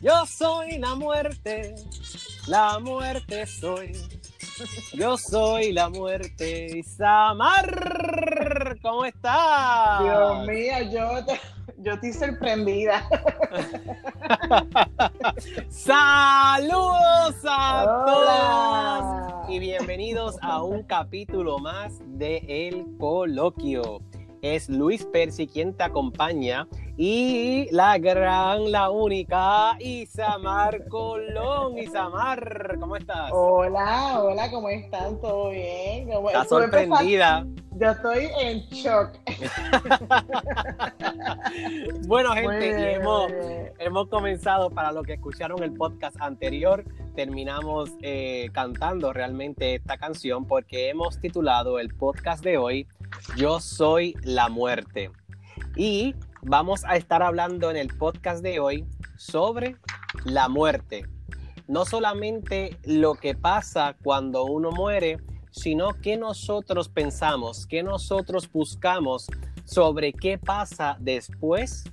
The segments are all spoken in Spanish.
Yo soy la muerte, la muerte soy. Yo soy la muerte. Isamar, ¿cómo estás? Dios mío, yo, yo estoy sorprendida. Saludos a todos y bienvenidos a un capítulo más de El Coloquio. Es Luis Percy quien te acompaña y la gran, la única Isamar Colón. Isamar, ¿cómo estás? Hola, hola, ¿cómo están? ¿Todo bien? ¿Estás sorprendida? Yo estoy en shock. bueno, gente, hemos, hemos, comenzado para los que escucharon el podcast anterior. Terminamos eh, cantando realmente esta canción porque hemos titulado el podcast de hoy Yo soy la muerte. Y vamos a estar hablando en el podcast de hoy sobre la muerte. No solamente lo que pasa cuando uno muere, sino que nosotros pensamos, que nosotros buscamos sobre qué pasa después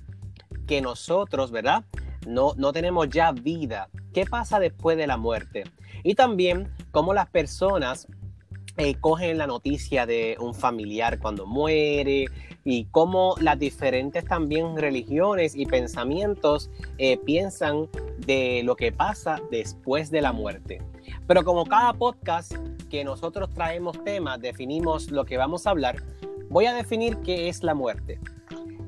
que nosotros, ¿verdad? No, no tenemos ya vida. ¿Qué pasa después de la muerte? Y también cómo las personas eh, cogen la noticia de un familiar cuando muere y cómo las diferentes también religiones y pensamientos eh, piensan de lo que pasa después de la muerte. Pero como cada podcast que nosotros traemos temas, definimos lo que vamos a hablar, voy a definir qué es la muerte.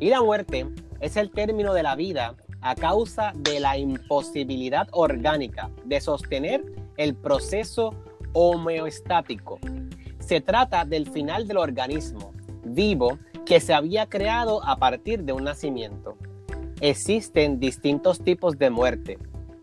Y la muerte es el término de la vida a causa de la imposibilidad orgánica de sostener el proceso homeostático. Se trata del final del organismo vivo que se había creado a partir de un nacimiento. Existen distintos tipos de muerte.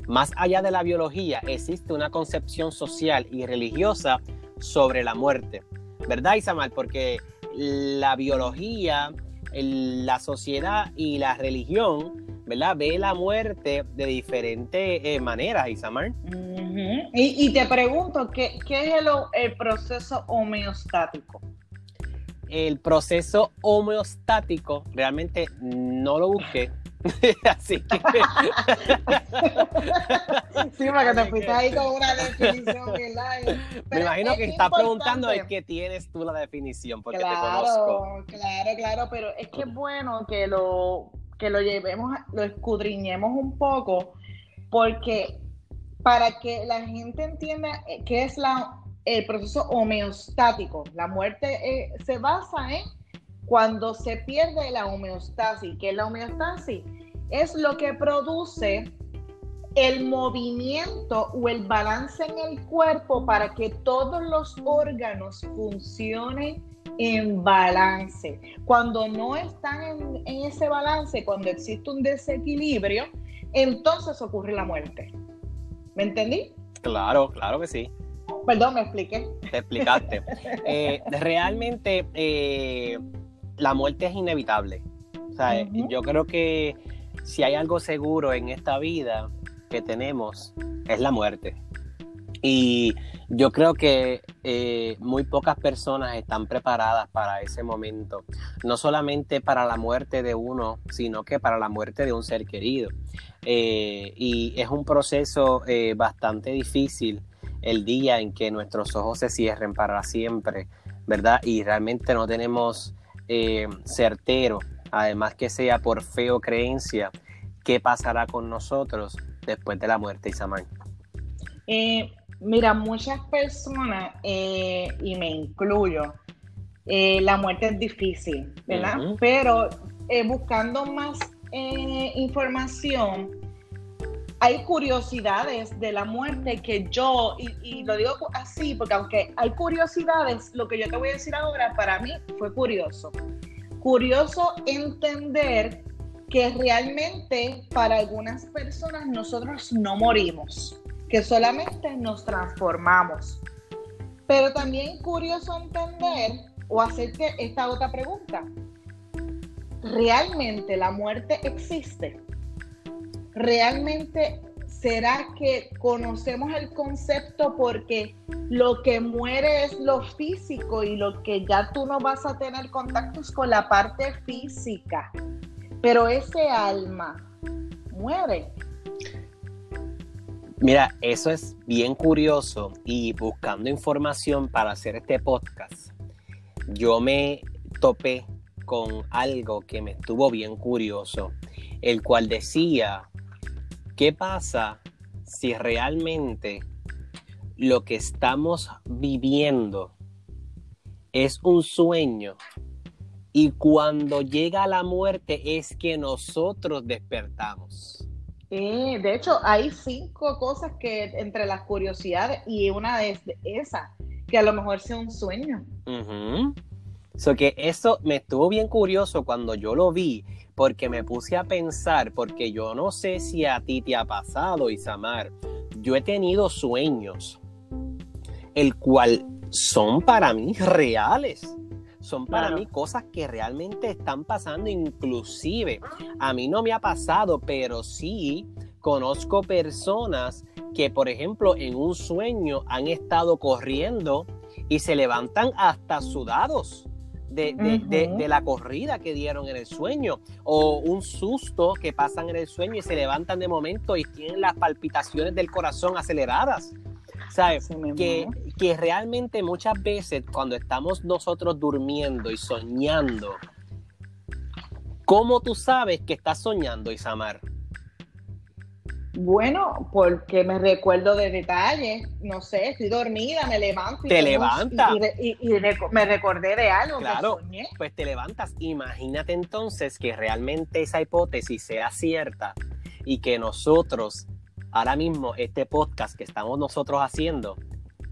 Más allá de la biología, existe una concepción social y religiosa sobre la muerte. ¿Verdad, Isamal? Porque la biología, la sociedad y la religión, ¿verdad? Ve la muerte de diferentes eh, maneras, Isamar. Y, te pregunto, ¿qué, es el, proceso homeostático? El proceso homeostático, realmente no lo busqué. Así que. sí, porque te fuiste ahí con una definición, ¿verdad? Me imagino que está preguntando es que tienes tú la definición, porque claro, te conozco. Claro, claro, pero es que es bueno que lo que lo llevemos, lo escudriñemos un poco, porque para que la gente entienda eh, qué es la, el proceso homeostático, la muerte eh, se basa en cuando se pierde la homeostasis. ¿Qué es la homeostasis? Es lo que produce el movimiento o el balance en el cuerpo para que todos los órganos funcionen en balance. Cuando no están en, ese balance, cuando existe un desequilibrio, entonces ocurre la muerte. ¿Me entendí? Claro, claro que sí. Perdón, me expliqué. Te explicaste. Eh, realmente eh, la muerte es inevitable. O sea, yo creo que si hay algo seguro en esta vida que tenemos, es la muerte. Y yo creo que eh, muy pocas personas están preparadas para ese momento, no solamente para la muerte de uno, sino que para la muerte de un ser querido. Eh, y es un proceso eh, bastante difícil el día en que nuestros ojos se cierren para siempre, ¿verdad? Y realmente no tenemos certero, además que sea por fe o creencia, qué pasará con nosotros después de la muerte, Isamán. Mira, muchas personas, eh, y me incluyo, eh, la muerte es difícil, ¿verdad? Pero eh, buscando más información, hay curiosidades de la muerte que yo, y, y, lo digo así, porque aunque hay curiosidades, lo que yo te voy a decir ahora para mí fue curioso. Curioso entender que realmente para algunas personas nosotros no morimos que solamente nos transformamos. Pero también curioso entender o hacerte esta otra pregunta. ¿Realmente la muerte existe? ¿Realmente será que conocemos el concepto porque lo que muere es lo físico y lo que ya tú no vas a tener contactos con la parte física? Pero ese alma mueren. Mira, eso es bien curioso y buscando información para hacer este podcast, yo me topé con algo que me estuvo bien curioso, el cual decía, ¿qué pasa si realmente lo que estamos viviendo es un sueño y cuando llega la muerte es que nosotros despertamos? De hecho, hay cinco cosas que entre las curiosidades y una es esa, que a lo mejor sea un sueño. que eso me estuvo bien curioso cuando yo lo vi, porque me puse a pensar, porque yo no sé si a ti te ha pasado, Isamar, yo he tenido sueños, el cual son para mí reales son para mí cosas que realmente están pasando, inclusive a mí no me ha pasado, pero sí conozco personas que, por ejemplo, en un sueño han estado corriendo y se levantan hasta sudados. De, de, la corrida que dieron en el sueño o un susto que pasan en el sueño y se levantan de momento y tienen las palpitaciones del corazón aceleradas. ¿Sabes? Que, que realmente muchas veces cuando estamos nosotros durmiendo y soñando, ¿cómo tú sabes que estás soñando, Isamar? Bueno, porque me recuerdo de detalles, no sé, estoy dormida, me levanto. Y te levantas. Y, me recordé de algo claro, que soñé. Pues te levantas. Imagínate entonces que realmente esa hipótesis sea cierta y que nosotros ahora mismo este podcast que estamos nosotros haciendo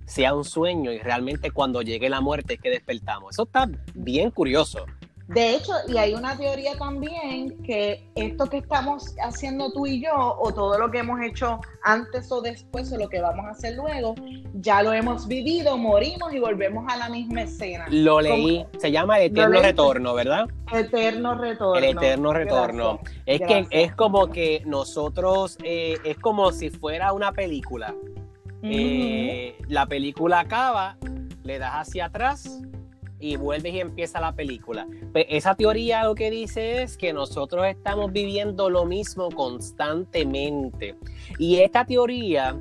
sea un sueño y realmente cuando llegue la muerte es que despertamos. Eso está bien curioso. De hecho, y hay una teoría también que esto que estamos haciendo tú y yo, o todo lo que hemos hecho antes o después, o lo que vamos a hacer luego, ya lo hemos vivido, morimos y volvemos a la misma escena. Lo leí, se llama Eterno Retorno, ¿verdad? Eterno Retorno. El Eterno Retorno. Es que es como que nosotros, eh, es como si fuera una película. Eh, la película acaba, le das hacia atrás y vuelves y empieza la película. Pues, esa teoría lo que dice es que nosotros estamos viviendo lo mismo constantemente. Y esta teoría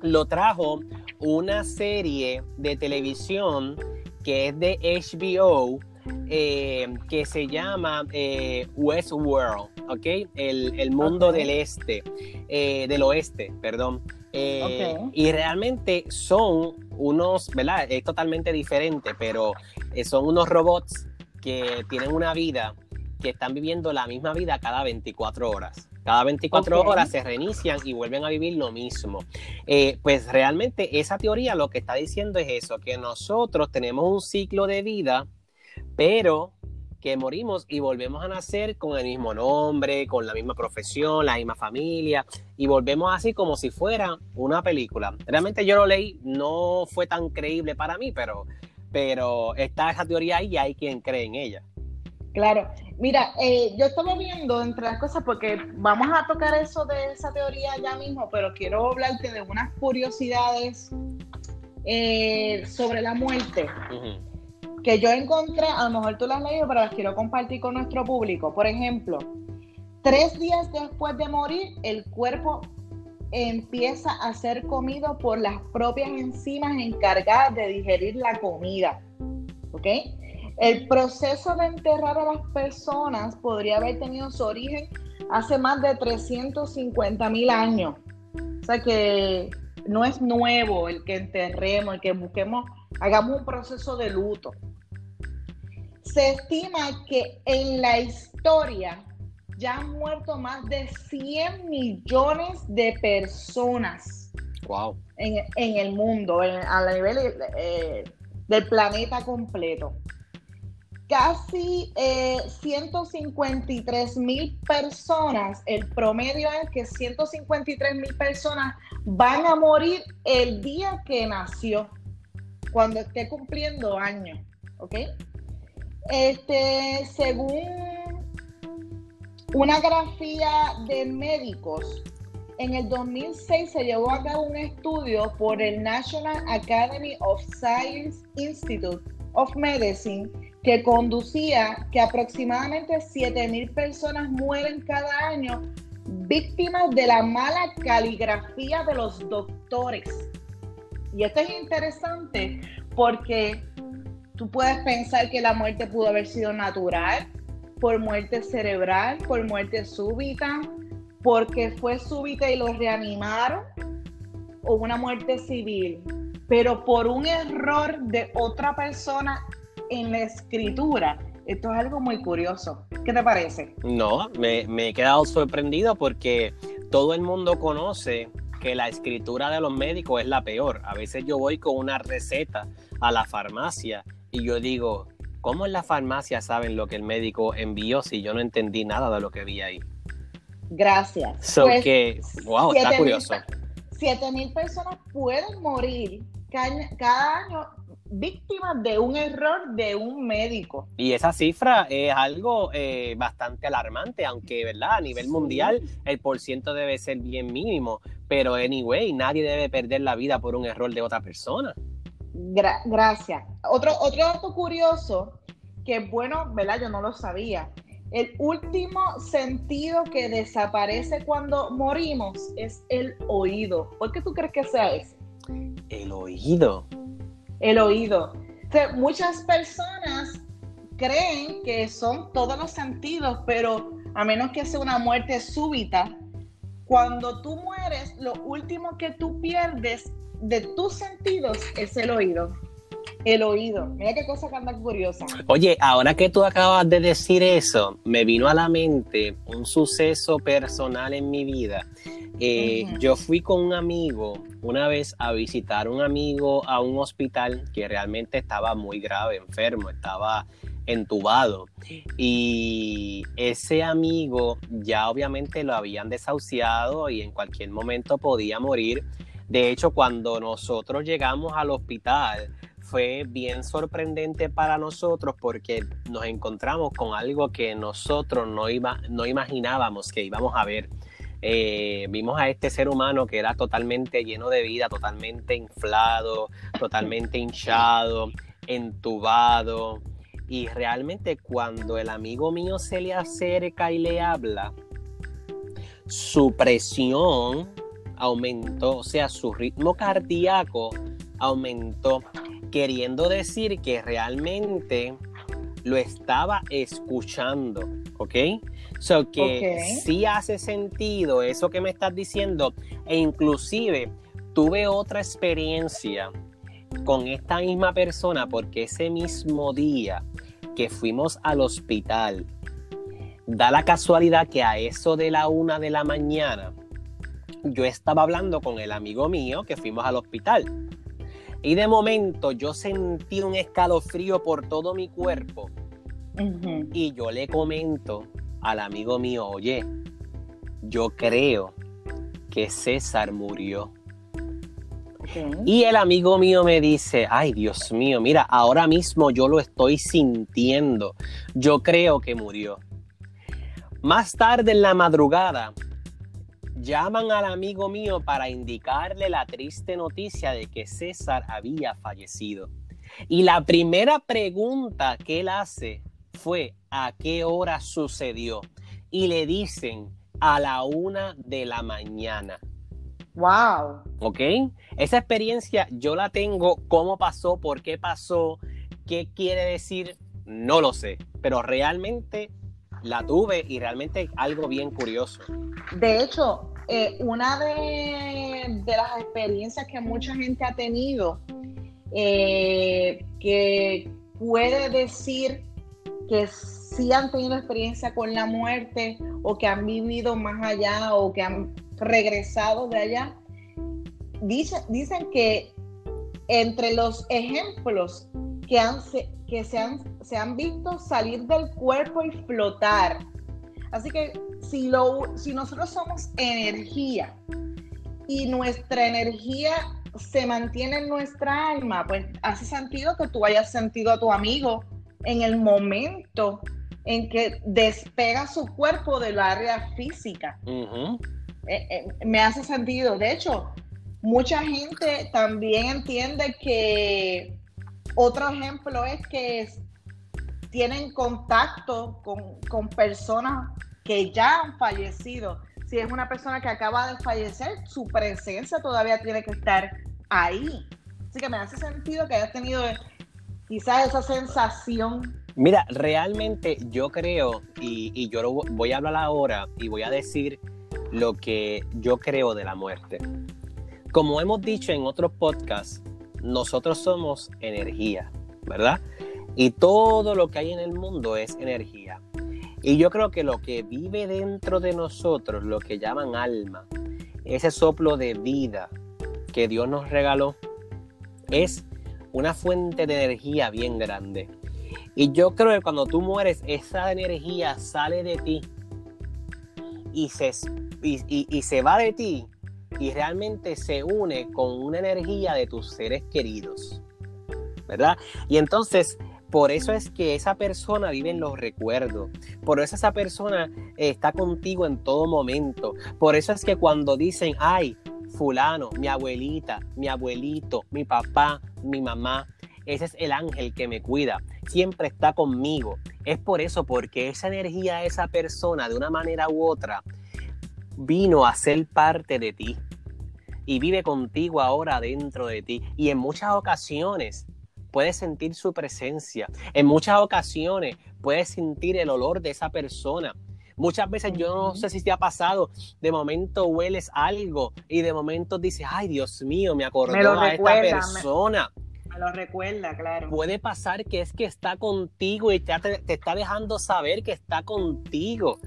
lo trajo una serie de televisión que es de HBO, eh, que se llama eh, Westworld, ¿ok? El, mundo del este, eh, del oeste, perdón. Y realmente son unos, ¿verdad? Es totalmente diferente, pero eh, son unos robots que tienen una vida, que están viviendo la misma vida cada 24 horas. Cada 24 horas se reinician y vuelven a vivir lo mismo. Eh, pues realmente esa teoría lo que está diciendo es eso, que nosotros tenemos un ciclo de vida, pero que morimos y volvemos a nacer con el mismo nombre, con la misma profesión, la misma familia, y volvemos así como si fuera una película. Realmente yo lo leí, no fue tan creíble para mí, pero, pero está esa teoría ahí y hay quien cree en ella. Claro, mira, eh, yo estaba viendo entre las cosas, porque vamos a tocar eso de esa teoría ya mismo, pero quiero hablarte de unas curiosidades eh, sobre la muerte que yo encontré, a lo mejor tú las has leído, pero las quiero compartir con nuestro público. Por ejemplo, tres días después de morir, el cuerpo empieza a ser comido por las propias enzimas encargadas de digerir la comida. ¿Ok? El proceso de enterrar a las personas podría haber tenido su origen hace más de 350 mil años. O sea que no es nuevo el que enterremos, el que busquemos, hagamos un proceso de luto. Se estima que en la historia ya han muerto más de 100 millones de personas wow. en, el mundo, a nivel eh, del planeta completo. Casi 153 eh, mil personas, el promedio es que 153 mil personas van a morir el día que nació, cuando esté cumpliendo años, ¿ok? Este, según una grafía de médicos, en el 2006 se llevó a cabo un estudio por el National Academy of Science Institute of Medicine que conducía que aproximadamente 7.000 personas mueren cada año víctimas de la mala caligrafía de los doctores. Y esto es interesante porque tú puedes pensar que la muerte pudo haber sido natural, por muerte cerebral, por muerte súbita, porque fue súbita y lo reanimaron, o una muerte civil, pero por un error de otra persona en la escritura. Esto es algo muy curioso. ¿Qué te parece? No, me, me he quedado sorprendido porque todo el mundo conoce que la escritura de los médicos es la peor. A veces yo voy con una receta a la farmacia y yo digo, ¿cómo en la farmacia saben lo que el médico envió si yo no entendí nada de lo que vi ahí? Gracias. So pues, que, wow, está curioso. Siete mil personas pueden morir cada, año víctimas de un error de un médico. Y esa cifra es algo eh, bastante alarmante, aunque, ¿verdad? A nivel mundial el porciento debe ser bien mínimo, pero anyway, nadie debe perder la vida por un error de otra persona gracias. Otro, otro dato curioso, que bueno, ¿verdad? Yo no lo sabía. El último sentido que desaparece cuando morimos es el oído. ¿Por qué tú crees que sea ese? El oído. El oído. muchas personas creen que son todos los sentidos, pero a menos que sea una muerte súbita, cuando tú mueres, lo último que tú pierdes de tus sentidos es el oído. El oído. Mira qué cosa tan curiosa. Oye, ahora que tú acabas de decir eso, me vino a la mente un suceso personal en mi vida. Eh, yo fui con un amigo una vez a visitar a un amigo a un hospital que realmente estaba muy grave, enfermo, estaba entubado. Y ese amigo ya obviamente lo habían desahuciado y en cualquier momento podía morir. De hecho, cuando nosotros llegamos al hospital, fue bien sorprendente para nosotros porque nos encontramos con algo que nosotros no, iba, no imaginábamos que íbamos a ver. Eh, vimos a este ser humano que era totalmente lleno de vida, totalmente inflado, totalmente hinchado, entubado. Y realmente cuando el amigo mío se le acerca y le habla, su presión aumentó, o sea, su ritmo cardíaco aumentó, queriendo decir que realmente lo estaba escuchando, ¿ok? So que sí hace sentido eso que me estás diciendo e inclusive tuve otra experiencia con esta misma persona porque ese mismo día que fuimos al hospital, da la casualidad que a eso de la una de la mañana yo estaba hablando con el amigo mío que fuimos al hospital. Y de momento yo sentí un escalofrío por todo mi cuerpo. Y yo le comento al amigo mío, oye, yo creo que César murió. Y el amigo mío me dice, ay Dios mío, mira, ahora mismo yo lo estoy sintiendo. Yo creo que murió. Más tarde en la madrugada, llaman al amigo mío para indicarle la triste noticia de que César había fallecido. Y la primera pregunta que él hace fue ¿a qué hora sucedió? Y le dicen a la una de la mañana. Wow. ¿Ok? Esa experiencia yo la tengo. ¿Cómo pasó? ¿Por qué pasó? ¿Qué quiere decir? No lo sé. Pero realmente la tuve y realmente algo bien curioso. De hecho, eh, una de, las experiencias que mucha gente ha tenido, eh, que puede decir que sí han tenido experiencia con la muerte o que han vivido más allá o que han regresado de allá, dicen que entre los ejemplos que han, que se han, se han visto salir del cuerpo y flotar. Así que si, lo, si nosotros somos energía y nuestra energía se mantiene en nuestra alma, pues hace sentido que tú hayas sentido a tu amigo en el momento en que despega su cuerpo del área física. Eh, eh, me hace sentido. De hecho, mucha gente también entiende que otro ejemplo es que tienen contacto con, personas que ya han fallecido. si es una persona que acaba de fallecer, su presencia todavía tiene que estar ahí. Así que me hace sentido que hayas tenido quizás esa sensación. Mira, realmente yo creo, y, yo lo voy a hablar ahora y voy a decir lo que yo creo de la muerte. Como hemos dicho en otros podcasts, nosotros somos energía, ¿verdad? Y todo lo que hay en el mundo es energía. Y yo creo que lo que vive dentro de nosotros, lo que llaman alma, ese soplo de vida que Dios nos regaló, es una fuente de energía bien grande. Y yo creo que cuando tú mueres, esa energía sale de ti y se, y, se va de ti y realmente se une con una energía de tus seres queridos. ¿Verdad? Y entonces, por eso es que esa persona vive en los recuerdos. Por eso esa persona está contigo en todo momento. Por eso es que cuando dicen, ay, fulano, mi abuelita, mi abuelito, mi papá, mi mamá. Ese es el ángel que me cuida, siempre está conmigo. Es por eso, porque esa energía de esa persona, de una manera u otra, vino a ser parte de ti y vive contigo ahora dentro de ti. Y en muchas ocasiones puedes sentir su presencia. En muchas ocasiones puedes sentir el olor de esa persona. Muchas veces yo no sé si te ha pasado, de momento hueles algo y de momento dices, ay Dios mío, me acordó a esta persona. Me, lo recuerda, claro. Puede pasar que es que está contigo y te, te está dejando saber que está contigo.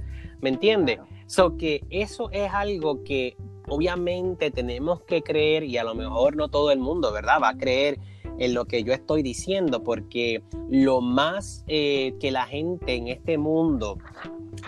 ¿Me entiendes? So que eso es algo que obviamente tenemos que creer y a lo mejor no todo el mundo, ¿verdad? Va a creer en lo que yo estoy diciendo, porque lo más eh, que la gente en este mundo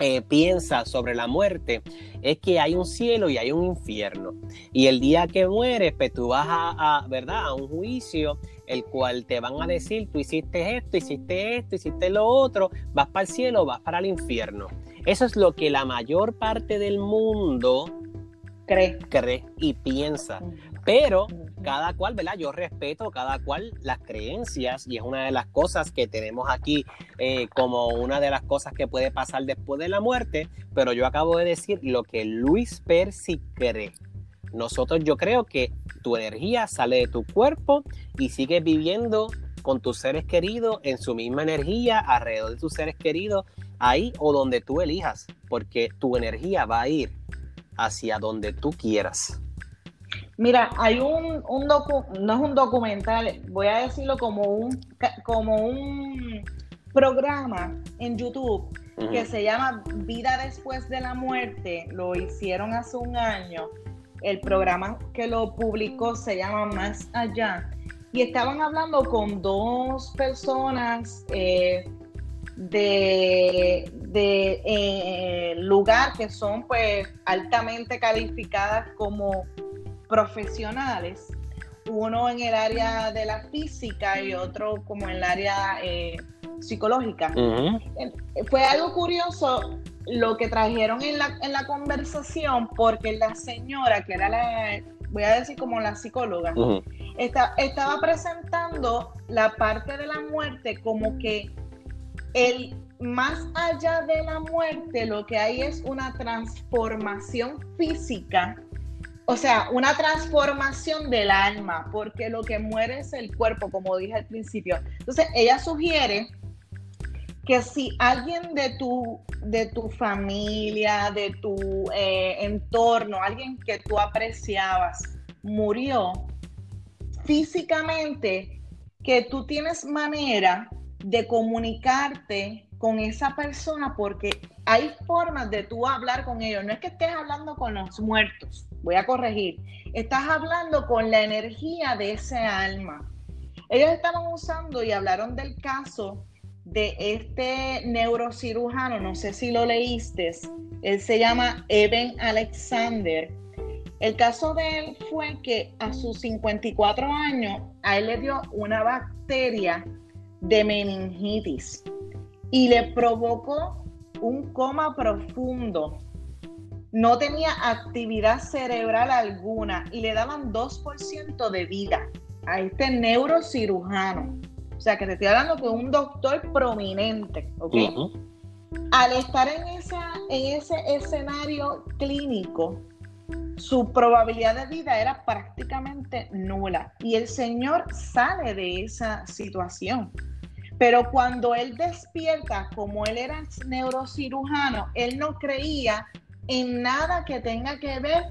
eh, piensa sobre la muerte es que hay un cielo y hay un infierno. Y el día que mueres, pues tú vas a, ¿verdad? a un juicio, el cual te van a decir, tú hiciste esto, hiciste esto, hiciste lo otro, vas para el cielo, vas para el infierno. Eso es lo que la mayor parte del mundo cree, cree y piensa. Pero cada cual, ¿verdad? Yo respeto cada cual las creencias y es una de las cosas que tenemos aquí eh, como una de las cosas que puede pasar después de la muerte, pero yo acabo de decir lo que Luis Percy cree. Nosotros yo creo que tu energía sale de tu cuerpo y sigues viviendo con tus seres queridos en su misma energía, alrededor de tus seres queridos, ahí o donde tú elijas, porque tu energía va a ir hacia donde tú quieras. Mira, hay un, un docu, no es un documental, voy a decirlo como un, como un programa en YouTube que se llama Vida después de la muerte. Lo hicieron hace un año. El programa que lo publicó se llama Más Allá. Y estaban hablando con dos personas eh, de, de eh, lugar que son pues altamente calificadas como profesionales, uno en el área de la física y otro como en el área eh, psicológica. Fue algo curioso lo que trajeron en la, en la conversación porque la señora, que era la, voy a decir como la psicóloga, estaba presentando la parte de la muerte como que el más allá de la muerte lo que hay es una transformación física o sea, una transformación del alma, porque lo que muere es el cuerpo, como dije al principio. Entonces, ella sugiere que si alguien de tu, de tu familia, de tu eh, entorno, alguien que tú apreciabas, murió físicamente, que tú tienes manera de comunicarte con esa persona porque hay formas de tú hablar con ellos. No es que estés hablando con los muertos, voy a corregir. Estás hablando con la energía de ese alma. Ellos estaban usando y hablaron del caso de este neurocirujano, no sé si lo leíste, él se llama Eben Alexander. El caso de él fue que a sus 54 años a él le dio una bacteria de meningitis y le provocó un coma profundo. No tenía actividad cerebral alguna y le daban 2% de vida a este neurocirujano. O sea, que te estoy hablando de un doctor prominente, ¿ok? al estar en, esa, en ese escenario clínico, su probabilidad de vida era prácticamente nula. Y el Señor sale de esa situación. Pero cuando él despierta, como él era neurocirujano, él no creía en nada que tenga que ver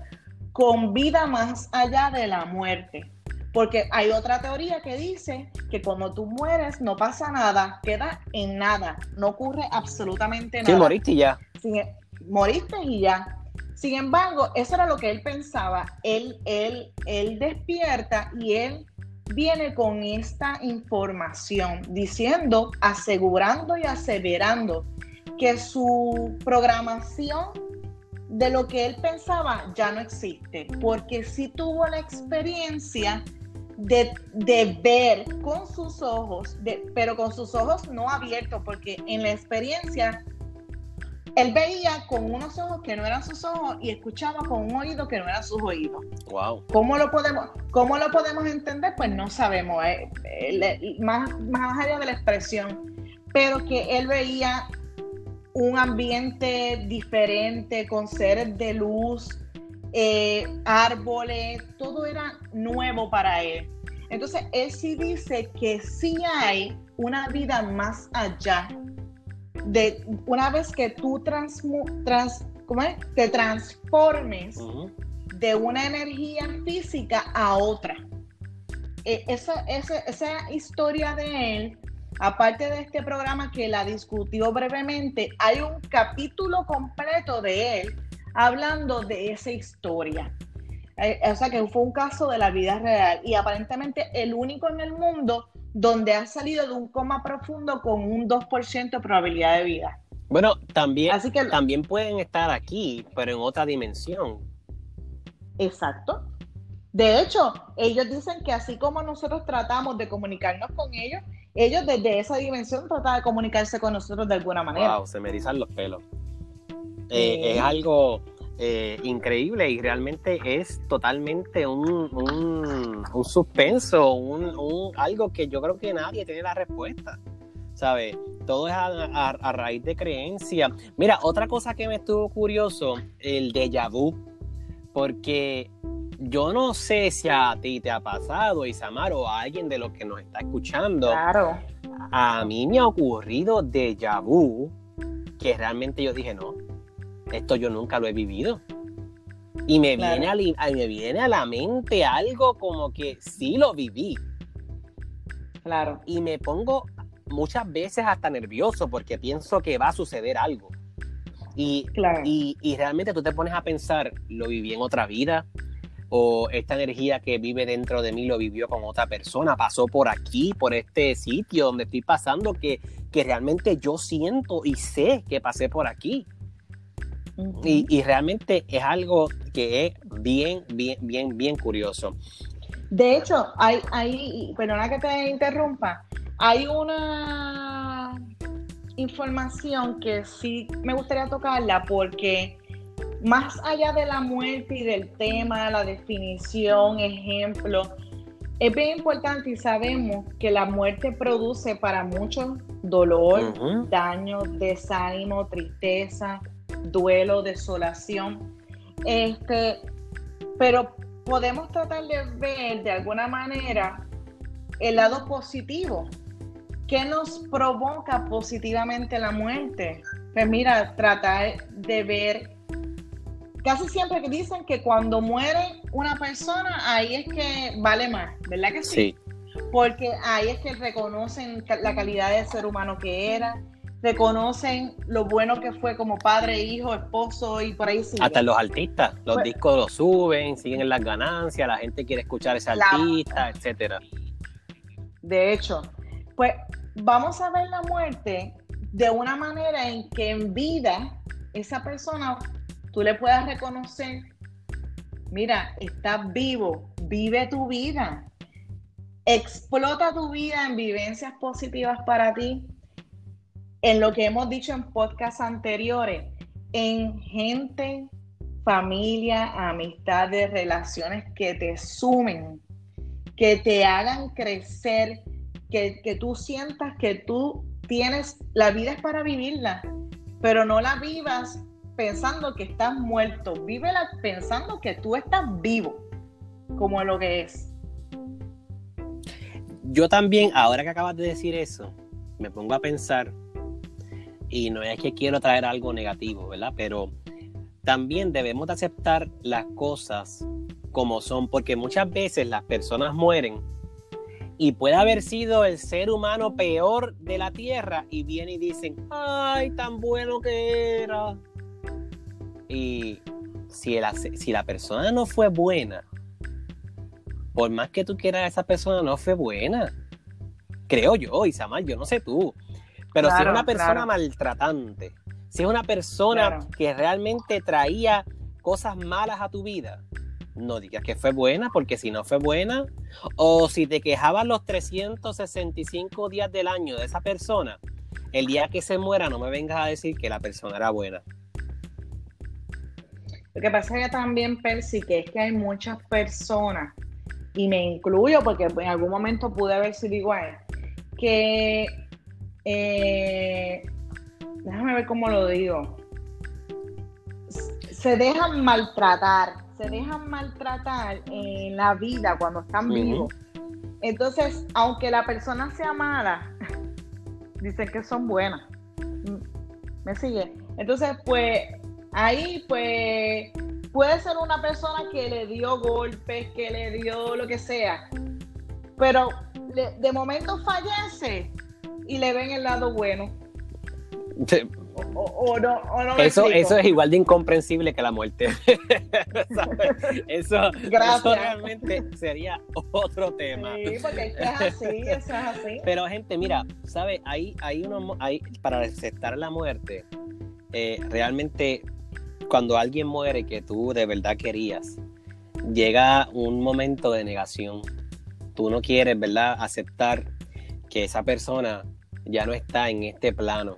con vida más allá de la muerte. Porque hay otra teoría que dice que cuando tú mueres no pasa nada, queda en nada, no ocurre absolutamente nada. Sí, moriste y ya. E, moriste y ya. Sin embargo, eso era lo que él pensaba. Él, él, él despierta y él viene con esta información diciendo, asegurando y aseverando que su programación de lo que él pensaba ya no existe, porque sí tuvo la experiencia de, ver con sus ojos, pero con sus ojos no abiertos, porque en la experiencia él veía con unos ojos que no eran sus ojos y escuchaba con un oído que no eran sus oídos. Wow. ¿Cómo lo podemos, cómo lo podemos entender? Pues no sabemos, eh, eh, más, más allá de la expresión, pero que él veía un ambiente diferente, con seres de luz, eh, árboles, todo era nuevo para él. Entonces, él sí dice que sí hay una vida más allá de una vez que tú trans, te transformes de una energía física a otra. E, esa, esa, esa historia de él aparte de este programa que la discutió brevemente, hay un capítulo completo de él hablando de esa historia. Eh, o sea que fue un caso de la vida real y aparentemente el único en el mundo donde ha salido de un coma profundo con un 2% de probabilidad de vida. Bueno, también, Así que, también pueden estar aquí, pero en otra dimensión. Exacto. De hecho, ellos dicen que así como nosotros tratamos de comunicarnos con ellos, ellos desde esa dimensión tratan de comunicarse con nosotros de alguna manera. Wow, se me erizan los pelos. Eh, es algo eh, increíble y realmente es totalmente un, un, suspenso, un, algo que yo creo que nadie tiene la respuesta. ¿Sabes? Todo es a, a, raíz de creencia. Mira, otra cosa que me estuvo curioso, el déjà vu, porque yo no sé si a ti te ha pasado, Isamar, o a alguien de los que nos está escuchando. Claro. A mí me ha ocurrido déjà vu que realmente yo dije, no, esto yo nunca lo he vivido. Y me, viene a, me viene a la mente algo como que sí lo viví. Claro. Y me pongo muchas veces hasta nervioso porque pienso que va a suceder algo. Y, claro. y, y, realmente tú te pones a pensar, lo viví en otra vida, o esta energía que vive dentro de mí lo vivió con otra persona, pasó por aquí, por este sitio donde estoy pasando, que, que realmente yo siento y sé que pasé por aquí. y, realmente es algo que es bien, bien, bien, bien curioso. De hecho, hay, hay, perdona que te interrumpa, hay una información que sí me gustaría tocarla porque más allá de la muerte y del tema, la definición, ejemplo, es bien importante y sabemos que la muerte produce para muchos dolor, daño, desánimo, tristeza, duelo, desolación. Este, pero podemos tratar de ver de alguna manera el lado positivo. ¿Qué nos provoca positivamente la muerte? Pues mira, tratar de ver casi siempre dicen que cuando muere una persona, ahí es que vale más, ¿verdad que sí? Porque ahí es que reconocen la calidad de ser humano que era, reconocen lo bueno que fue como padre, hijo, esposo y por ahí sigue. Hasta los artistas, los pues discos los suben, siguen en las ganancias, la gente quiere escuchar a ese artista, etcétera. De hecho, pues vamos a ver la muerte de una manera en que en vida esa persona tú le puedas reconocer, mira, estás vivo, vive tu vida, explota tu vida en vivencias positivas para ti, en lo que hemos dicho en podcasts anteriores, en gente, familia, amistades, relaciones que te sumen, que te hagan crecer, que, que tú sientas que tú tienes, la vida es para vivirla pero no la vivas pensando que estás muerto, vívela pensando que tú estás vivo, como lo que es. Yo también, ahora que acabas de decir eso, me pongo a pensar, y no es que quiero traer algo negativo, ¿verdad? Pero también debemos de aceptar las cosas como son, porque muchas veces las personas mueren y puede haber sido el ser humano peor de la tierra y viene y dicen, ay, tan bueno que era. Y si, si la persona no fue buena, por más que tú quieras, esa persona no fue buena. Creo yo, Isamar, yo no sé tú. Pero si es una persona maltratante, si es una persona que realmente traía cosas malas a tu vida, no digas que fue buena, porque si no fue buena, o si te quejabas los 365 días del año de esa persona, el día que se muera no me vengas a decir que la persona era buena. Lo que pasa es que también, Percy, que es que hay muchas personas, y me incluyo porque en algún momento pude haber sido igual, que, eh, déjame ver cómo lo digo, se dejan maltratar se dejan maltratar en la vida cuando están vivos. Entonces, aunque la persona sea mala, dicen que son buenas. ¿Me sigue? Entonces, pues, ahí, pues, puede ser una persona que le dio golpes, que le dio lo que sea, pero de momento fallece y le ven el lado bueno. O, no, eso, eso es igual de incomprensible que la muerte. eso, realmente sería otro tema. Sí, porque es así, eso es así. Pero gente, mira, ¿sabes? Hay, hay uno, hay, para aceptar la muerte, eh, realmente cuando alguien muere que tú de verdad querías, llega un momento de negación. Tú no quieres, ¿verdad? Aceptar que esa persona ya no está en este plano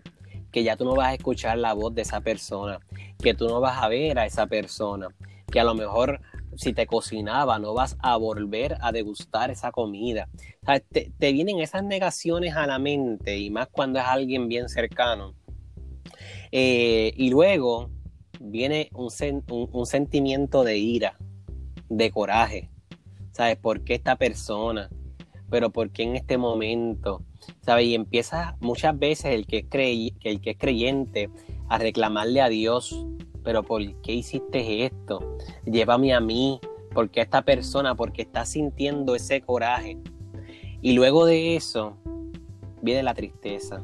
que ya tú no vas a escuchar la voz de esa persona, que tú no vas a ver a esa persona, que a lo mejor si te cocinaba no vas a volver a degustar esa comida. te, vienen esas negaciones a la mente y más cuando es alguien bien cercano. Eh, y luego viene un, un, sentimiento de ira, de coraje. ¿Sabes? ¿Por qué esta persona? Pero ¿por qué en este momento? ¿sabes? Y empieza muchas veces el que, es el que es creyente a reclamarle a Dios, pero ¿por qué hiciste esto? Llévame a mí, porque esta persona, porque está sintiendo ese coraje. Y luego de eso viene la tristeza.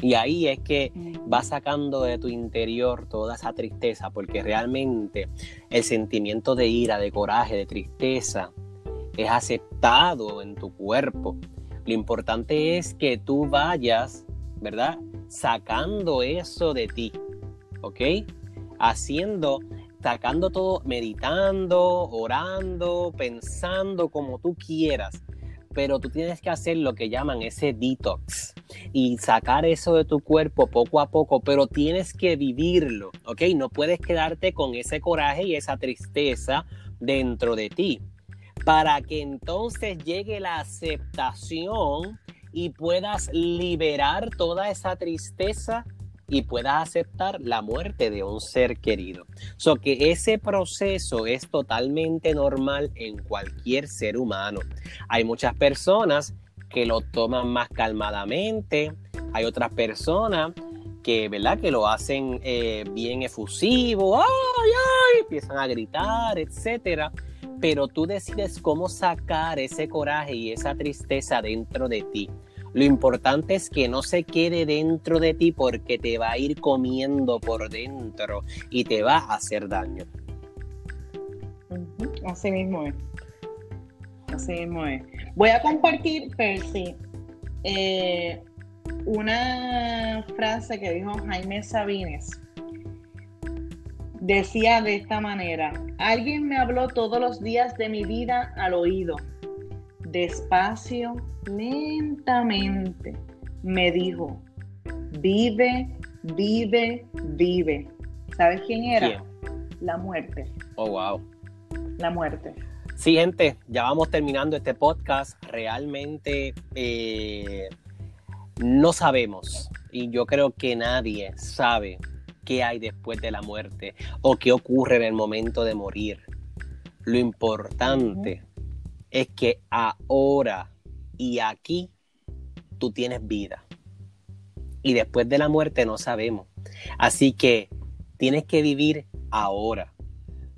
Y ahí es que mm. va sacando de tu interior toda esa tristeza, porque realmente el sentimiento de ira, de coraje, de tristeza es aceptado en tu cuerpo. Lo importante es que tú vayas, ¿verdad? Sacando eso de ti, ¿ok? Haciendo, sacando todo, meditando, orando, pensando como tú quieras. Pero tú tienes que hacer lo que llaman ese detox y sacar eso de tu cuerpo poco a poco, pero tienes que vivirlo, ¿ok? No puedes quedarte con ese coraje y esa tristeza dentro de ti para que entonces llegue la aceptación y puedas liberar toda esa tristeza y puedas aceptar la muerte de un ser querido. So que ese proceso es totalmente normal en cualquier ser humano. Hay muchas personas que lo toman más calmadamente, hay otras personas que, ¿verdad? que lo hacen eh, bien efusivo, ¡ay, ay! empiezan a gritar, etcétera pero tú decides cómo sacar ese coraje y esa tristeza dentro de ti. Lo importante es que no se quede dentro de ti porque te va a ir comiendo por dentro y te va a hacer daño. Así mismo es. Así mismo es. Voy a compartir, Percy, eh, una frase que dijo Jaime Sabines Decía de esta manera, alguien me habló todos los días de mi vida al oído. Despacio, lentamente, me dijo, vive, vive, vive. ¿Sabes quién era? La muerte. Oh, wow. La muerte. Sí, gente, ya vamos terminando este podcast. Realmente eh, no sabemos y yo creo que nadie sabe qué hay después de la muerte o qué ocurre en el momento de morir. Lo importante es que ahora y aquí tú tienes vida. Y después de la muerte no sabemos. Así que tienes que vivir ahora.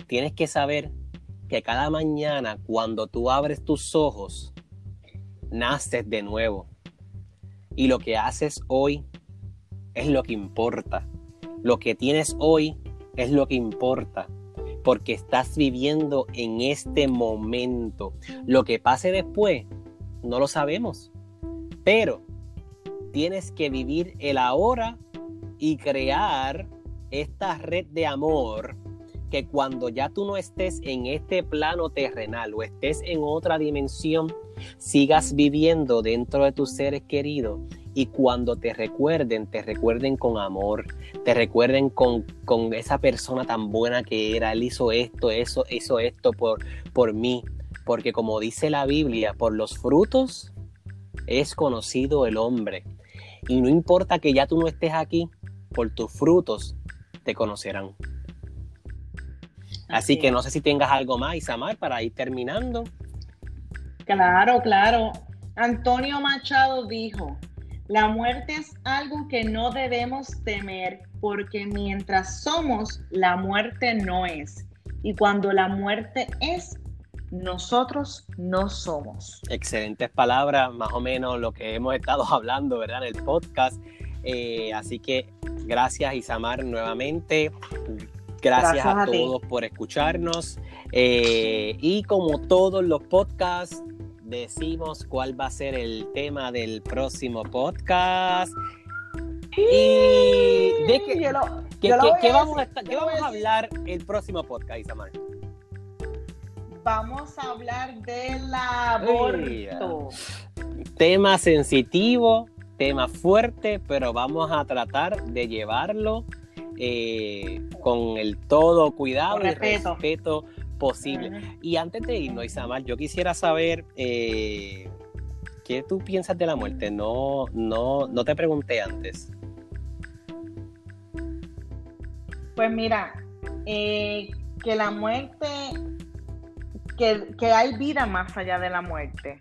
Tienes que saber que cada mañana cuando tú abres tus ojos, naces de nuevo. Y lo que haces hoy es lo que importa. Lo que tienes hoy es lo que importa. Porque estás viviendo en este momento. Lo que pase después, no lo sabemos. Pero tienes que vivir el ahora y crear esta red de amor que cuando ya tú no estés en este plano terrenal o estés en otra dimensión, sigas viviendo dentro de tus seres queridos y cuando te recuerden, te recuerden con amor, te recuerden con, con esa persona tan buena que era, él hizo esto, eso, hizo esto por, por mí, porque como dice la Biblia, por los frutos es conocido el hombre. Y no importa que ya tú no estés aquí, por tus frutos te conocerán. Así, que no sé si tengas algo más, Isamar, para ir terminando. Claro, claro. Antonio Machado dijo, la muerte es algo que no debemos temer porque mientras somos, la muerte no es. Y cuando la muerte es, nosotros no somos. Excelentes palabras, más o menos lo que hemos estado hablando, ¿verdad? En el podcast. Eh, así que gracias Isamar nuevamente. Gracias, a, todos por escucharnos. Eh, y como todos los podcasts, decimos cuál va a ser el tema del próximo podcast. Y de qué, vamos, a, hablar el próximo podcast, Isamar. Vamos a hablar del aborto. Tema sensitivo, tema fuerte, pero vamos a tratar de llevarlo eh, con el todo cuidado y respeto posible. Y antes de irnos, Isamar, yo quisiera saber eh, qué tú piensas de la muerte. No, no, no te pregunté antes. Pues mira, eh, que la muerte, que, que hay vida más allá de la muerte.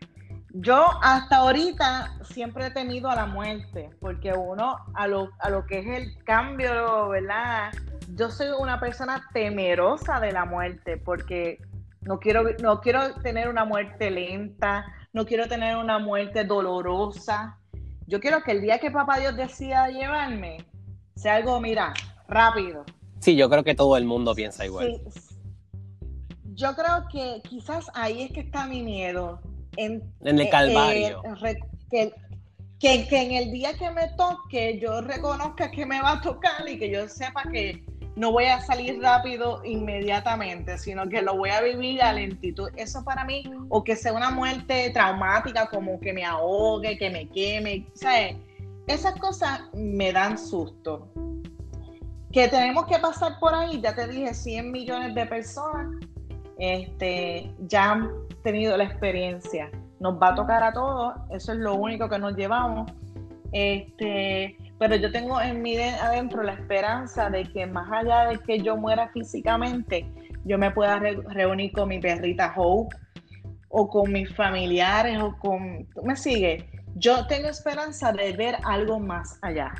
Yo hasta ahorita siempre he temido a la muerte, porque uno, a lo, a lo que es el cambio, ¿verdad? Yo soy una persona temerosa de la muerte, porque no quiero, no quiero tener una muerte lenta, no quiero tener una muerte dolorosa. Yo quiero que el día que papá Dios decida llevarme, sea algo, mira, rápido. Sí, yo creo que todo el mundo piensa igual. Yo creo que quizás ahí es que está mi miedo en, el eh, calvario. Eh, que, que, en el día que me toque yo reconozca que me va a tocar y que yo sepa que no voy a salir rápido inmediatamente, sino que lo voy a vivir a lentitud. Eso para mí, o que sea una muerte traumática, como que me ahogue, que me queme, ¿sabes? Esas cosas me dan susto. Que tenemos que pasar por ahí, ya te dije, 100 millones de personas este, ya tenido la experiencia. Nos va a tocar a todos, eso es lo único que nos llevamos. Este, pero yo tengo en mí adentro la esperanza de que más allá de que yo muera físicamente, yo me pueda reunir con mi perrita Hope o con mis familiares o con... ¿Tú me sigues? Yo tengo esperanza de ver algo más allá.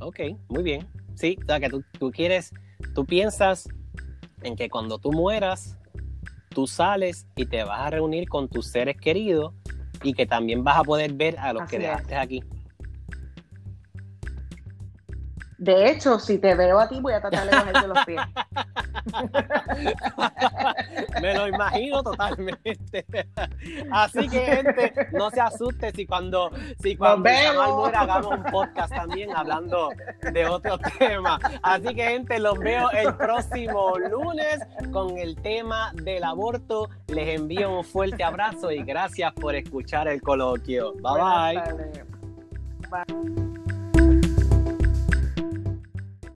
Ok, muy bien. Sí, o sea que tú, tú quieres, tú piensas en que cuando tú mueras, tú sales y te vas a reunir con tus seres queridos y que también vas a poder ver a los que dejaste aquí. De hecho, si te veo a ti, voy a tratar de cogerte los pies. Me lo imagino totalmente. Así que, gente, no se asuste si cuando, si cuando muera hagamos un podcast también hablando de otro tema. Así que, gente, los veo el próximo lunes con el tema del aborto. Les envío un fuerte abrazo y gracias por escuchar el coloquio. bye. bye.